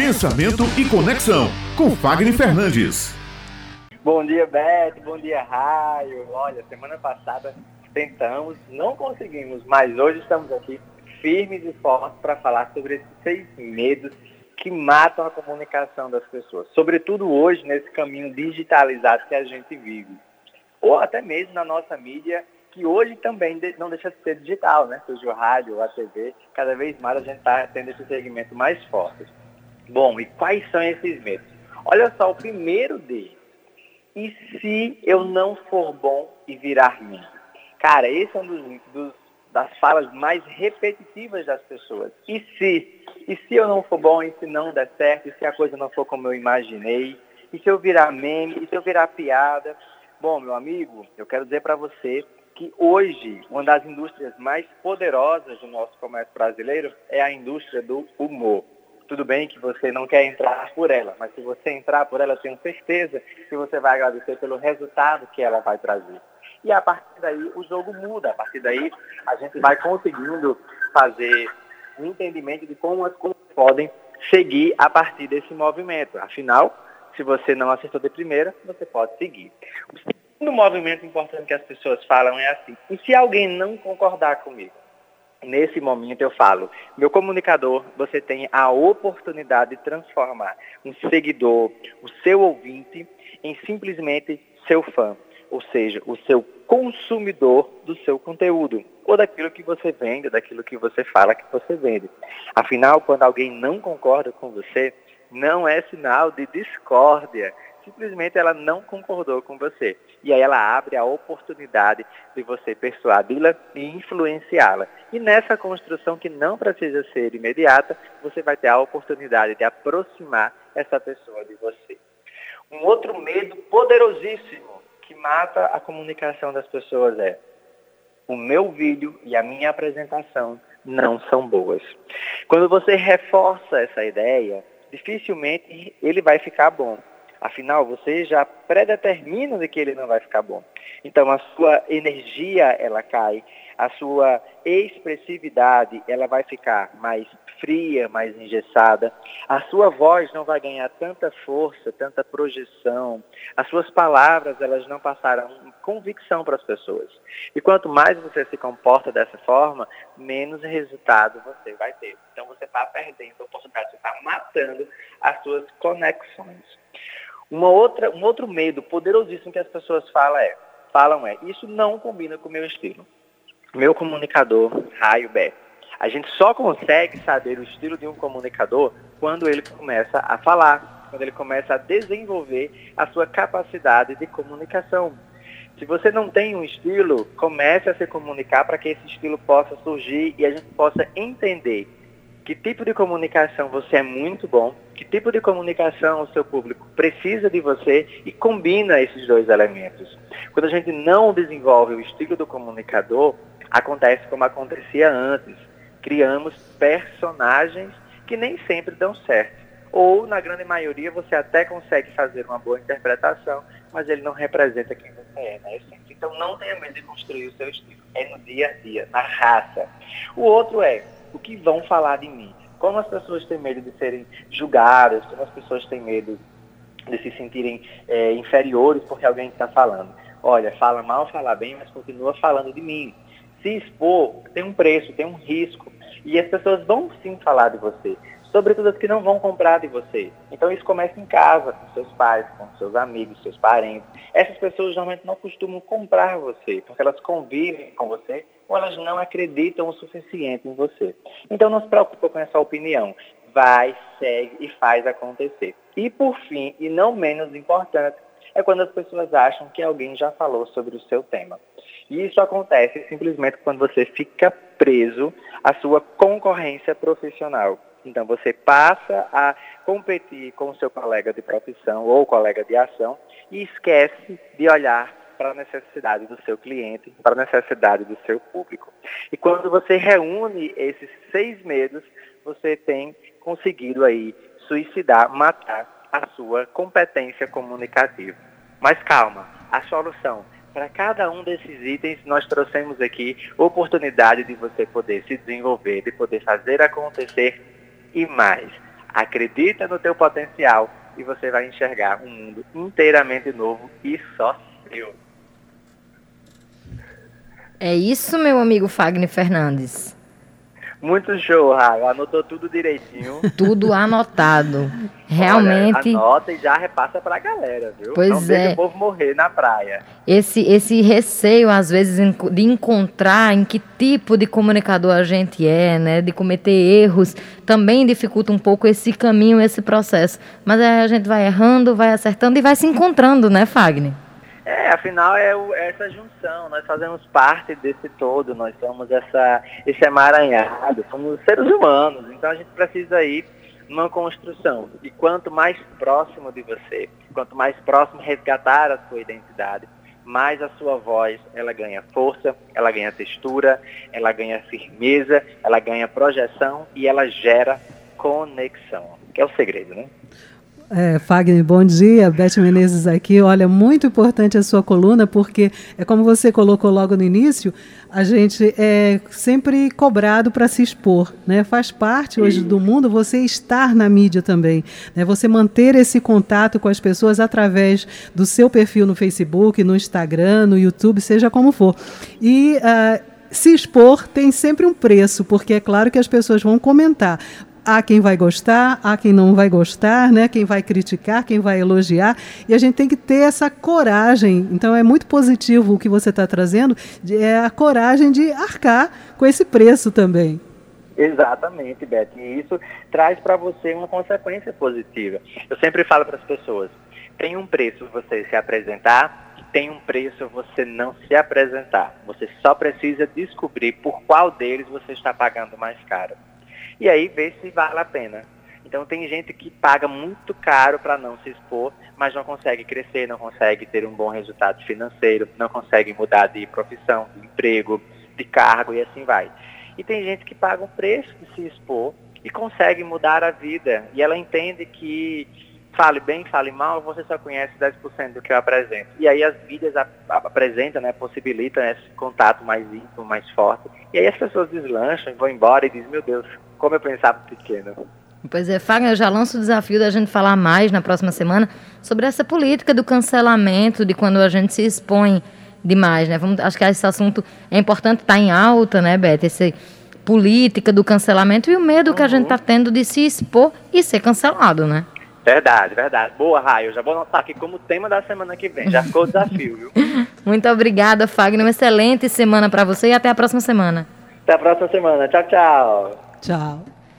Pensamento e Conexão, com Fagner Fernandes. Bom dia, Beth. Bom dia, Raio. Olha, semana passada tentamos, não conseguimos, mas hoje estamos aqui firmes e fortes para falar sobre esses seis medos que matam a comunicação das pessoas. Sobretudo hoje, nesse caminho digitalizado que a gente vive. Ou até mesmo na nossa mídia, que hoje também não deixa de ser digital, né? Seja o rádio, a TV, cada vez mais a gente está tendo esse segmento mais forte. Bom, e quais são esses medos? Olha só, o primeiro deles e se eu não for bom e virar mim? Cara, esse é um dos, dos, das falas mais repetitivas das pessoas. E se? E se eu não for bom, e se não der certo, e se a coisa não for como eu imaginei? E se eu virar meme? E se eu virar piada? Bom, meu amigo, eu quero dizer para você que hoje uma das indústrias mais poderosas do nosso comércio brasileiro é a indústria do humor. Tudo bem que você não quer entrar por ela, mas se você entrar por ela, eu tenho certeza que você vai agradecer pelo resultado que ela vai trazer. E a partir daí o jogo muda, a partir daí a gente vai conseguindo fazer um entendimento de como as coisas podem seguir a partir desse movimento. Afinal, se você não acertou de primeira, você pode seguir. O segundo movimento importante que as pessoas falam é assim: e se alguém não concordar comigo? Nesse momento eu falo, meu comunicador, você tem a oportunidade de transformar um seguidor, o seu ouvinte, em simplesmente seu fã, ou seja, o seu consumidor do seu conteúdo, ou daquilo que você vende, daquilo que você fala que você vende. Afinal, quando alguém não concorda com você, não é sinal de discórdia, simplesmente ela não concordou com você. E aí ela abre a oportunidade de você persuadi-la e influenciá-la. E nessa construção que não precisa ser imediata, você vai ter a oportunidade de aproximar essa pessoa de você. Um outro medo poderosíssimo que mata a comunicação das pessoas é o meu vídeo e a minha apresentação não são boas. Quando você reforça essa ideia, dificilmente ele vai ficar bom. Afinal, você já predetermina de que ele não vai ficar bom. Então, a sua energia, ela cai, a sua expressividade, ela vai ficar mais fria, mais engessada. A sua voz não vai ganhar tanta força, tanta projeção. As suas palavras, elas não passarão convicção para as pessoas. E quanto mais você se comporta dessa forma, menos resultado você vai ter. Então, você está perdendo a oportunidade, você está matando as suas conexões. Uma outra, um outro medo poderosíssimo que as pessoas falam é, falam é, isso não combina com o meu estilo. Meu comunicador, Raio Beto. A gente só consegue saber o estilo de um comunicador quando ele começa a falar, quando ele começa a desenvolver a sua capacidade de comunicação. Se você não tem um estilo, comece a se comunicar para que esse estilo possa surgir e a gente possa entender que tipo de comunicação você é muito bom, que tipo de comunicação o seu público precisa de você e combina esses dois elementos. Quando a gente não desenvolve o estilo do comunicador, acontece como acontecia antes. Criamos personagens que nem sempre dão certo. Ou, na grande maioria, você até consegue fazer uma boa interpretação, mas ele não representa quem você é, né? Então, não tenha medo de construir o seu estilo. É no dia a dia, na raça. O outro é o que vão falar de mim. Como as pessoas têm medo de serem julgadas, como as pessoas têm medo de se sentirem é, inferiores porque alguém está falando. Olha, fala mal, fala bem, mas continua falando de mim. Se expor tem um preço, tem um risco. E as pessoas vão sim falar de você, sobretudo as que não vão comprar de você. Então isso começa em casa, com seus pais, com seus amigos, seus parentes. Essas pessoas geralmente não costumam comprar você, porque elas convivem com você ou elas não acreditam o suficiente em você. Então não se preocupe com essa opinião. Vai, segue e faz acontecer. E por fim, e não menos importante, é quando as pessoas acham que alguém já falou sobre o seu tema. E isso acontece simplesmente quando você fica preso à sua concorrência profissional. Então você passa a competir com o seu colega de profissão ou colega de ação e esquece de olhar para a necessidade do seu cliente, para a necessidade do seu público. E quando você reúne esses seis medos, você tem conseguido aí suicidar, matar a sua competência comunicativa. Mas calma, a solução para cada um desses itens, nós trouxemos aqui oportunidade de você poder se desenvolver, de poder fazer acontecer e mais. acredita no teu potencial e você vai enxergar um mundo inteiramente novo e só seu. É isso, meu amigo Fagner Fernandes. Muito show, Raio. Anotou tudo direitinho. Tudo anotado. Realmente. Olha, anota e já repassa pra galera, viu? Pois Não é. o povo morrer na praia. Esse, esse receio, às vezes, de encontrar em que tipo de comunicador a gente é, né? De cometer erros, também dificulta um pouco esse caminho, esse processo. Mas aí a gente vai errando, vai acertando e vai se encontrando, né, Fagner? Afinal é, o, é, essa junção, nós fazemos parte desse todo, nós somos essa, esse emaranhado, somos seres humanos, então a gente precisa ir numa construção. E quanto mais próximo de você, quanto mais próximo resgatar a sua identidade, mais a sua voz ela ganha força, ela ganha textura, ela ganha firmeza, ela ganha projeção e ela gera conexão, que é o segredo, né? É, Fagner, bom dia. Beth Menezes aqui. Olha, muito importante a sua coluna, porque é como você colocou logo no início, a gente é sempre cobrado para se expor. Né? Faz parte hoje do mundo você estar na mídia também. Né? Você manter esse contato com as pessoas através do seu perfil no Facebook, no Instagram, no YouTube, seja como for. E. Uh, se expor tem sempre um preço, porque é claro que as pessoas vão comentar há quem vai gostar, há quem não vai gostar, né? quem vai criticar, quem vai elogiar, e a gente tem que ter essa coragem. Então é muito positivo o que você está trazendo, é a coragem de arcar com esse preço também. Exatamente, Beth. E isso traz para você uma consequência positiva. Eu sempre falo para as pessoas: tem um preço você se apresentar, tem um preço você não se apresentar. Você só precisa descobrir por qual deles você está pagando mais caro e aí ver se vale a pena. Então tem gente que paga muito caro para não se expor, mas não consegue crescer, não consegue ter um bom resultado financeiro, não consegue mudar de profissão, de emprego, de cargo e assim vai. E tem gente que paga um preço de se expor e consegue mudar a vida. E ela entende que fale bem, fale mal, você só conhece 10% do que eu apresento. E aí as mídias apresentam, né, possibilitam esse contato mais íntimo, mais forte. E aí as pessoas deslancham, vão embora e dizem, meu Deus, como eu pensava pequeno. Pois é, Fagner, eu já lanço o desafio da gente falar mais na próxima semana sobre essa política do cancelamento, de quando a gente se expõe demais, né? Vamos, acho que esse assunto é importante estar tá em alta, né, Beth? Essa política do cancelamento e o medo uhum. que a gente está uhum. tendo de se expor e ser cancelado, né? Verdade, verdade. Boa, Raio. Já vou anotar aqui como tema da semana que vem. Já ficou o desafio, viu? Muito obrigada, Fagner. Uma excelente semana para você e até a próxima semana. Até a próxima semana. Tchau, tchau. Tchau.